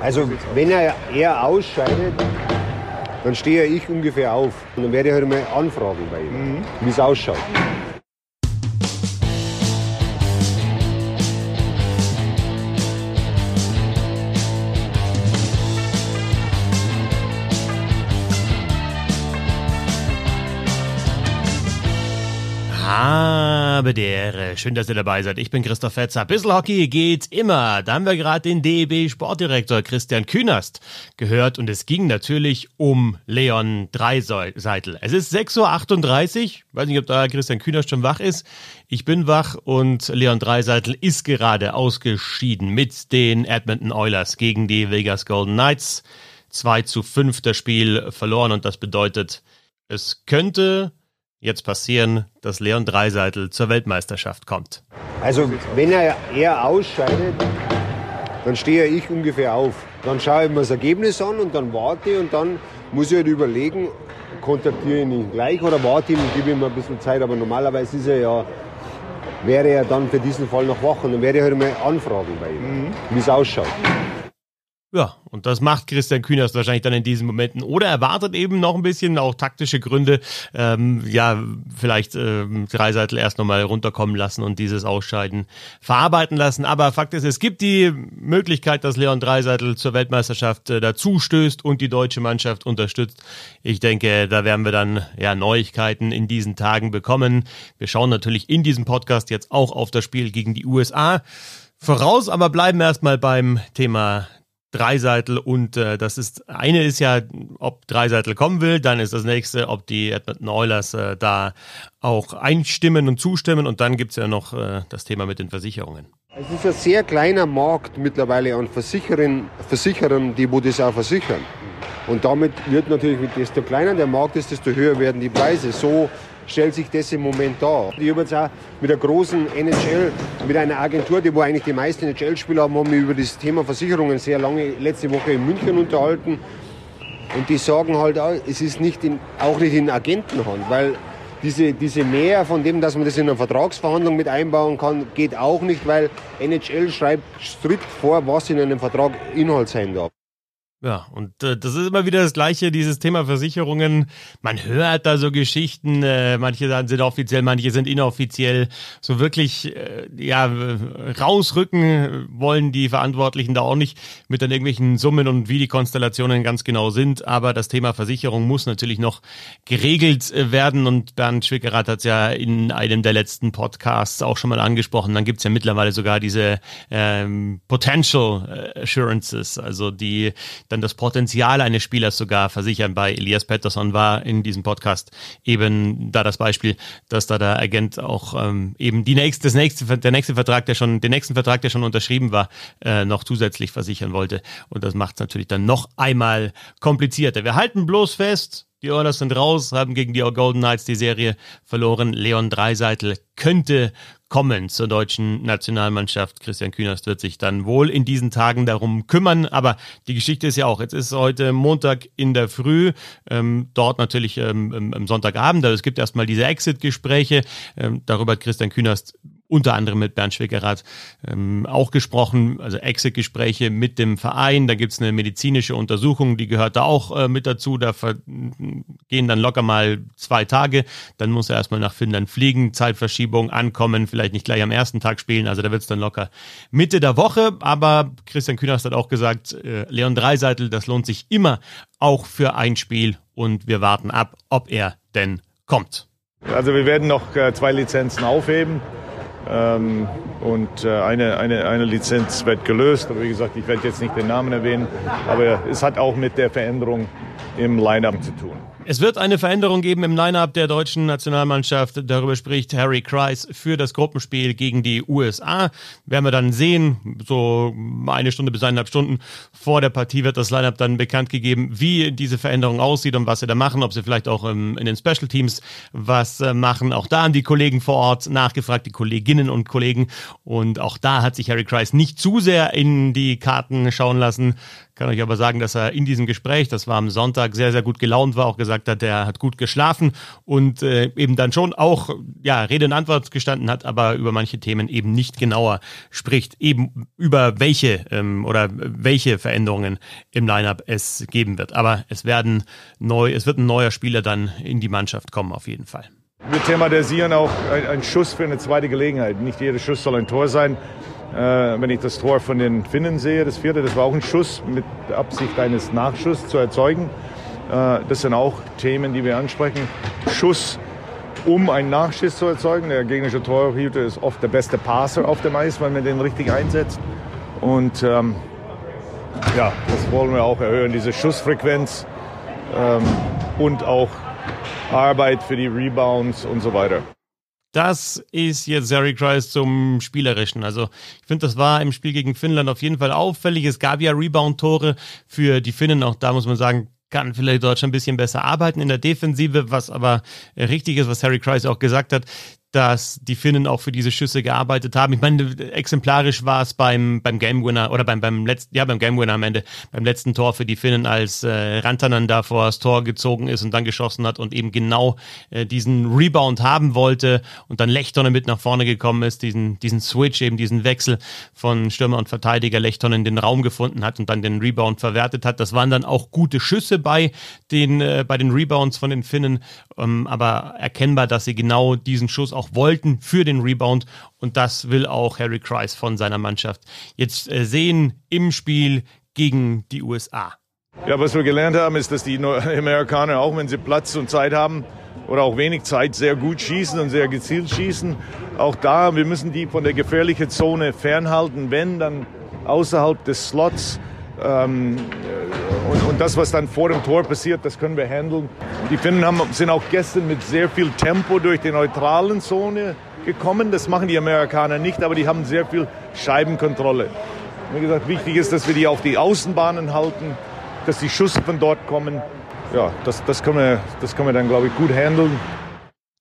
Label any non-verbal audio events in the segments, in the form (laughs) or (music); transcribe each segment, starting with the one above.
Also wenn er, er ausscheidet, dann stehe ich ungefähr auf. Und dann werde ich halt mal anfragen bei ihm, mhm. wie es ausschaut. Habe die Ehre. Schön, dass ihr dabei seid. Ich bin Christoph Fetzer. Bissl Hockey geht immer. Da haben wir gerade den DEB Sportdirektor Christian Künast gehört und es ging natürlich um Leon Dreiseitel. Es ist 6.38 Uhr. Weiß nicht, ob da Christian Künast schon wach ist. Ich bin wach und Leon Dreiseitel ist gerade ausgeschieden mit den Edmonton Oilers gegen die Vegas Golden Knights. 2 zu 5 das Spiel verloren und das bedeutet, es könnte jetzt passieren, dass Leon Dreiseitel zur Weltmeisterschaft kommt? Also wenn er, er ausscheidet, dann stehe ich ungefähr auf. Dann schaue ich mir das Ergebnis an und dann warte ich und dann muss ich halt überlegen, kontaktiere ich ihn gleich oder warte ich und gebe ihm ein bisschen Zeit. Aber normalerweise ist er ja, wäre er dann für diesen Fall noch wach und dann werde ich halt mal anfragen bei ihm, mhm. wie es ausschaut. Ja, und das macht Christian Kühners wahrscheinlich dann in diesen Momenten. Oder er wartet eben noch ein bisschen, auch taktische Gründe, ähm, ja, vielleicht ähm, Dreiseitel erst nochmal runterkommen lassen und dieses Ausscheiden verarbeiten lassen. Aber Fakt ist, es gibt die Möglichkeit, dass Leon Dreiseitel zur Weltmeisterschaft äh, dazu stößt und die deutsche Mannschaft unterstützt. Ich denke, da werden wir dann ja Neuigkeiten in diesen Tagen bekommen. Wir schauen natürlich in diesem Podcast jetzt auch auf das Spiel gegen die USA. Voraus aber bleiben erstmal beim Thema Dreiseitel und äh, das ist eine ist ja, ob Dreiseitel kommen will, dann ist das nächste, ob die Edmonton Oilers äh, da auch einstimmen und zustimmen und dann gibt's ja noch äh, das Thema mit den Versicherungen. Es ist ein sehr kleiner Markt mittlerweile an Versicherern, Versicherern, die wo das auch versichern. Und damit wird natürlich, desto kleiner der Markt ist, desto höher werden die Preise. So stellt sich das im Moment dar. Ich habe jetzt auch mit der großen NHL, mit einer Agentur, die wo eigentlich die meisten NHL-Spieler haben, haben wir über das Thema Versicherungen sehr lange letzte Woche in München unterhalten. Und die sagen halt auch, es ist nicht in, auch nicht in Agentenhand, weil diese, diese Mehr von dem, dass man das in einer Vertragsverhandlung mit einbauen kann, geht auch nicht, weil NHL schreibt strikt vor, was in einem Vertrag Inhalt sein darf. Ja, und äh, das ist immer wieder das Gleiche, dieses Thema Versicherungen. Man hört da so Geschichten, äh, manche sind offiziell, manche sind inoffiziell. So wirklich, äh, ja, rausrücken wollen die Verantwortlichen da auch nicht mit dann irgendwelchen Summen und wie die Konstellationen ganz genau sind. Aber das Thema Versicherung muss natürlich noch geregelt äh, werden. Und Bernd Schwickerath hat es ja in einem der letzten Podcasts auch schon mal angesprochen. Dann gibt's ja mittlerweile sogar diese ähm, Potential Assurances, also die dann das Potenzial eines Spielers sogar versichern. Bei Elias Pettersson war in diesem Podcast eben da das Beispiel, dass da der Agent auch ähm, eben die nächste, das nächste, der nächste Vertrag, der schon, den nächsten Vertrag, der schon unterschrieben war, äh, noch zusätzlich versichern wollte. Und das macht es natürlich dann noch einmal komplizierter. Wir halten bloß fest, die Oilers sind raus, haben gegen die Golden Knights die Serie verloren. Leon Dreiseitel könnte kommen zur deutschen Nationalmannschaft. Christian Kühnerst wird sich dann wohl in diesen Tagen darum kümmern. Aber die Geschichte ist ja auch, jetzt ist heute Montag in der Früh, ähm, dort natürlich ähm, am Sonntagabend. Also es gibt erstmal diese Exit-Gespräche. Ähm, darüber hat Christian Kühnerst unter anderem mit Bernd Schwickerath ähm, auch gesprochen, also Exit-Gespräche mit dem Verein. Da gibt's eine medizinische Untersuchung, die gehört da auch äh, mit dazu. Da gehen dann locker mal zwei Tage. Dann muss er erstmal nach Finnland fliegen, Zeitverschiebung, ankommen, vielleicht nicht gleich am ersten Tag spielen. Also da wird's dann locker Mitte der Woche. Aber Christian Kühners hat auch gesagt, äh, Leon Dreiseitel, das lohnt sich immer auch für ein Spiel. Und wir warten ab, ob er denn kommt. Also wir werden noch äh, zwei Lizenzen aufheben. Ähm, und äh, eine, eine, eine Lizenz wird gelöst. Aber wie gesagt, ich werde jetzt nicht den Namen erwähnen. Aber es hat auch mit der Veränderung im Line-up zu tun. Es wird eine Veränderung geben im Line-up der deutschen Nationalmannschaft. Darüber spricht Harry Kreis für das Gruppenspiel gegen die USA. Werden wir dann sehen, so eine Stunde bis eineinhalb Stunden vor der Partie wird das Line-up dann bekannt gegeben, wie diese Veränderung aussieht und was sie da machen, ob sie vielleicht auch in den Special Teams was äh, machen. Auch da haben die Kollegen vor Ort nachgefragt, die Kolleginnen und Kollegen. Und auch da hat sich Harry Kreis nicht zu sehr in die Karten schauen lassen. Kann euch aber sagen, dass er in diesem Gespräch, das war am Sonntag, sehr, sehr gut gelaunt war, auch gesagt hat, er hat gut geschlafen und äh, eben dann schon auch ja, Rede und Antwort gestanden hat, aber über manche Themen eben nicht genauer spricht, eben über welche ähm, oder welche Veränderungen im Lineup es geben wird. Aber es werden neu, es wird ein neuer Spieler dann in die Mannschaft kommen, auf jeden Fall. Wir thematisieren auch einen Schuss für eine zweite Gelegenheit. Nicht jeder Schuss soll ein Tor sein. Äh, wenn ich das Tor von den Finnen sehe, das vierte, das war auch ein Schuss mit Absicht eines Nachschusses zu erzeugen. Äh, das sind auch Themen, die wir ansprechen. Schuss, um einen Nachschuss zu erzeugen. Der gegnerische Torhüter ist oft der beste Passer auf dem Eis, weil man den richtig einsetzt. Und ähm, ja, das wollen wir auch erhöhen, diese Schussfrequenz ähm, und auch Arbeit für die Rebounds und so weiter. Das ist jetzt Harry Kreis zum Spielerischen. Also ich finde, das war im Spiel gegen Finnland auf jeden Fall auffällig. Es gab ja Rebound-Tore für die Finnen. Auch da muss man sagen, kann vielleicht Deutschland ein bisschen besser arbeiten in der Defensive, was aber richtig ist, was Harry Kreis auch gesagt hat dass die Finnen auch für diese Schüsse gearbeitet haben. Ich meine, exemplarisch war es beim, beim Game Winner oder beim, beim letzten, ja, beim Game Winner am Ende, beim letzten Tor für die Finnen, als äh, Rantanen da vor das Tor gezogen ist und dann geschossen hat und eben genau äh, diesen Rebound haben wollte und dann Lechtonen mit nach vorne gekommen ist, diesen, diesen Switch, eben diesen Wechsel von Stürmer und Verteidiger Lechtonen den Raum gefunden hat und dann den Rebound verwertet hat. Das waren dann auch gute Schüsse bei den, äh, bei den Rebounds von den Finnen, ähm, aber erkennbar, dass sie genau diesen Schuss auch wollten für den Rebound. Und das will auch Harry Kreis von seiner Mannschaft jetzt äh, sehen im Spiel gegen die USA. Ja, was wir gelernt haben, ist, dass die (laughs) Amerikaner, auch wenn sie Platz und Zeit haben oder auch wenig Zeit, sehr gut schießen und sehr gezielt schießen. Auch da, wir müssen die von der gefährlichen Zone fernhalten, wenn dann außerhalb des Slots. Ähm, und, und, das, was dann vor dem Tor passiert, das können wir handeln. Die Finnen haben, sind auch gestern mit sehr viel Tempo durch die neutralen Zone gekommen. Das machen die Amerikaner nicht, aber die haben sehr viel Scheibenkontrolle. Wie gesagt, wichtig ist, dass wir die auf die Außenbahnen halten, dass die Schüsse von dort kommen. Ja, das, das, können, wir, das können wir dann, glaube ich, gut handeln.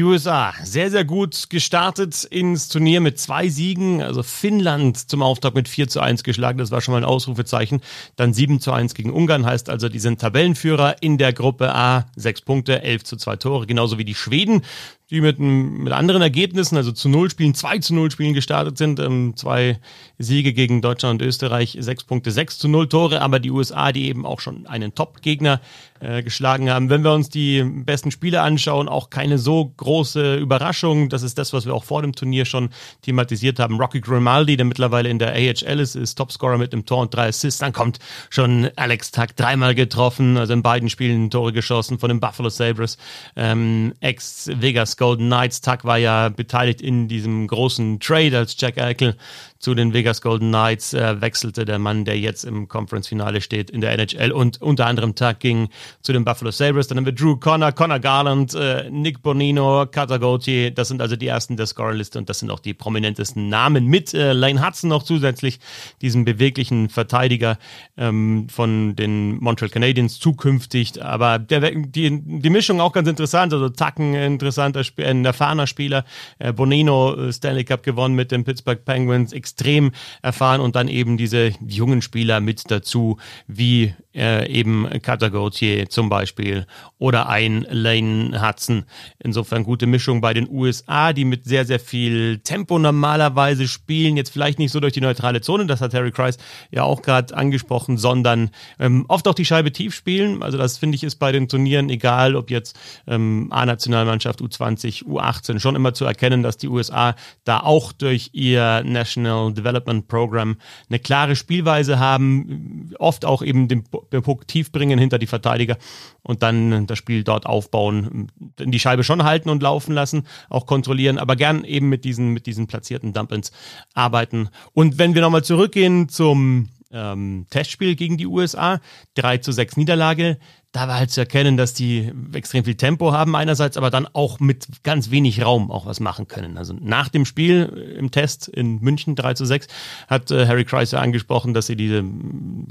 Die USA sehr, sehr gut gestartet ins Turnier mit zwei Siegen. Also Finnland zum Auftakt mit 4 zu 1 geschlagen. Das war schon mal ein Ausrufezeichen. Dann 7 zu 1 gegen Ungarn. Heißt also, die sind Tabellenführer in der Gruppe A. Sechs Punkte, 11 zu 2 Tore. Genauso wie die Schweden die mit, mit anderen Ergebnissen, also zu Null Spielen, 2 zu Null Spielen gestartet sind. Ähm, zwei Siege gegen Deutschland und Österreich, sechs Punkte, sechs zu null Tore, aber die USA, die eben auch schon einen Top-Gegner äh, geschlagen haben. Wenn wir uns die besten Spiele anschauen, auch keine so große Überraschung. Das ist das, was wir auch vor dem Turnier schon thematisiert haben. Rocky Grimaldi, der mittlerweile in der AHL ist, ist Topscorer mit einem Tor und drei Assists. Dann kommt schon Alex Tuck dreimal getroffen, also in beiden Spielen Tore geschossen von den Buffalo Sabres. Ähm, Ex-Vegas Golden Knights. Tuck war ja beteiligt in diesem großen Trade, als Jack Eichel zu den Vegas Golden Knights äh, wechselte der Mann, der jetzt im Conference-Finale steht in der NHL und unter anderem Tag ging zu den Buffalo Sabres. Dann haben wir Drew Connor, Connor Garland, äh, Nick Bonino, Gauthier. Das sind also die ersten der Scorerliste und das sind auch die prominentesten Namen mit äh, Lane Hudson noch zusätzlich, diesem beweglichen Verteidiger ähm, von den Montreal Canadiens zukünftig. Aber der, die, die Mischung auch ganz interessant. Also Tacken, interessanter, ein erfahrener Spieler. Äh, Bonino, äh, Stanley Cup gewonnen mit den Pittsburgh Penguins extrem erfahren und dann eben diese jungen Spieler mit dazu, wie äh, eben Cutter Gauthier zum Beispiel oder ein Lane Hudson. Insofern gute Mischung bei den USA, die mit sehr, sehr viel Tempo normalerweise spielen. Jetzt vielleicht nicht so durch die neutrale Zone, das hat Harry Kreis ja auch gerade angesprochen, sondern ähm, oft auch die Scheibe tief spielen. Also das finde ich ist bei den Turnieren, egal ob jetzt ähm, A-Nationalmannschaft, U20, U18, schon immer zu erkennen, dass die USA da auch durch ihr National Development Program eine klare Spielweise haben, oft auch eben den, den Puck tief bringen hinter die Verteidiger und dann das Spiel dort aufbauen, die Scheibe schon halten und laufen lassen, auch kontrollieren, aber gern eben mit diesen, mit diesen platzierten Dump-Ins arbeiten. Und wenn wir nochmal zurückgehen zum ähm, Testspiel gegen die USA, 3 zu 6 Niederlage, da war halt zu erkennen, dass die extrem viel Tempo haben einerseits, aber dann auch mit ganz wenig Raum auch was machen können. Also nach dem Spiel im Test in München 3 zu 6 hat äh, Harry Kreis angesprochen, dass sie diese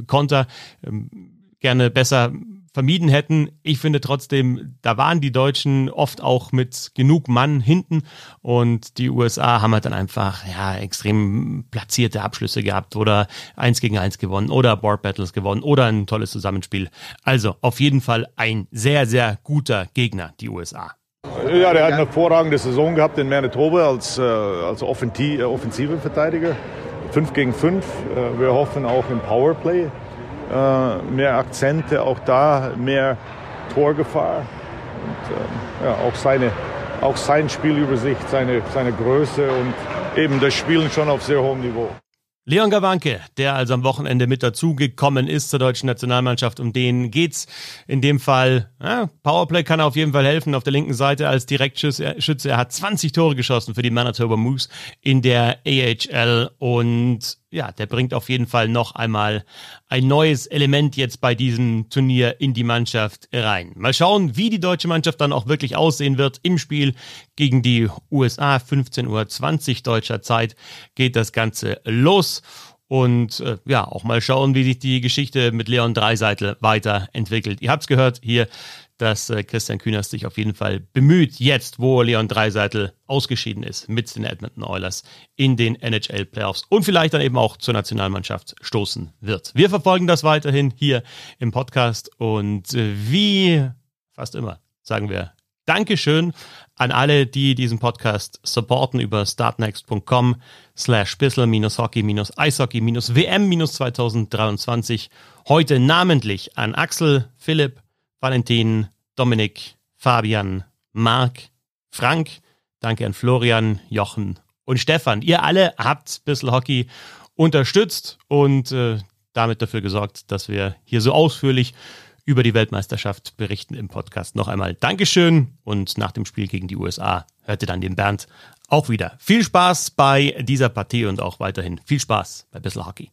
Konter ähm, gerne besser vermieden hätten. Ich finde trotzdem, da waren die Deutschen oft auch mit genug Mann hinten und die USA haben halt dann einfach ja extrem platzierte Abschlüsse gehabt oder eins gegen eins gewonnen oder Board Battles gewonnen oder ein tolles Zusammenspiel. Also auf jeden Fall ein sehr, sehr guter Gegner, die USA. Ja, der hat eine hervorragende Saison gehabt in Manitoba als, äh, als offensive Verteidiger. 5 gegen 5. Äh, wir hoffen auch im Powerplay äh, mehr Akzente, auch da mehr Torgefahr. Und äh, ja, auch, seine, auch sein Spielübersicht, seine, seine Größe und eben das Spielen schon auf sehr hohem Niveau. Leon Gawanke, der also am Wochenende mit dazugekommen ist zur deutschen Nationalmannschaft, um den geht's in dem Fall. Ja, Powerplay kann auf jeden Fall helfen auf der linken Seite als Direktschütze. Er hat 20 Tore geschossen für die Manitoba Moose in der AHL und ja, der bringt auf jeden Fall noch einmal ein neues Element jetzt bei diesem Turnier in die Mannschaft rein. Mal schauen, wie die deutsche Mannschaft dann auch wirklich aussehen wird im Spiel gegen die USA. 15.20 Uhr deutscher Zeit geht das Ganze los. Und äh, ja, auch mal schauen, wie sich die Geschichte mit Leon Dreiseitel weiterentwickelt. Ihr habt's gehört, hier dass äh, Christian Kühners sich auf jeden Fall bemüht, jetzt, wo Leon Dreiseitel ausgeschieden ist mit den Edmonton Oilers in den NHL Playoffs und vielleicht dann eben auch zur Nationalmannschaft stoßen wird. Wir verfolgen das weiterhin hier im Podcast und äh, wie fast immer sagen wir Dankeschön an alle, die diesen Podcast supporten über startnext.com slash bissel-hockey-eishockey-wm-2023. Heute namentlich an Axel, Philipp, Valentin, Dominik, Fabian, Marc, Frank. Danke an Florian, Jochen und Stefan. Ihr alle habt Bissl Hockey unterstützt und äh, damit dafür gesorgt, dass wir hier so ausführlich über die Weltmeisterschaft berichten im Podcast. Noch einmal Dankeschön und nach dem Spiel gegen die USA hört ihr dann den Bernd auch wieder. Viel Spaß bei dieser Partie und auch weiterhin viel Spaß bei Bissl Hockey.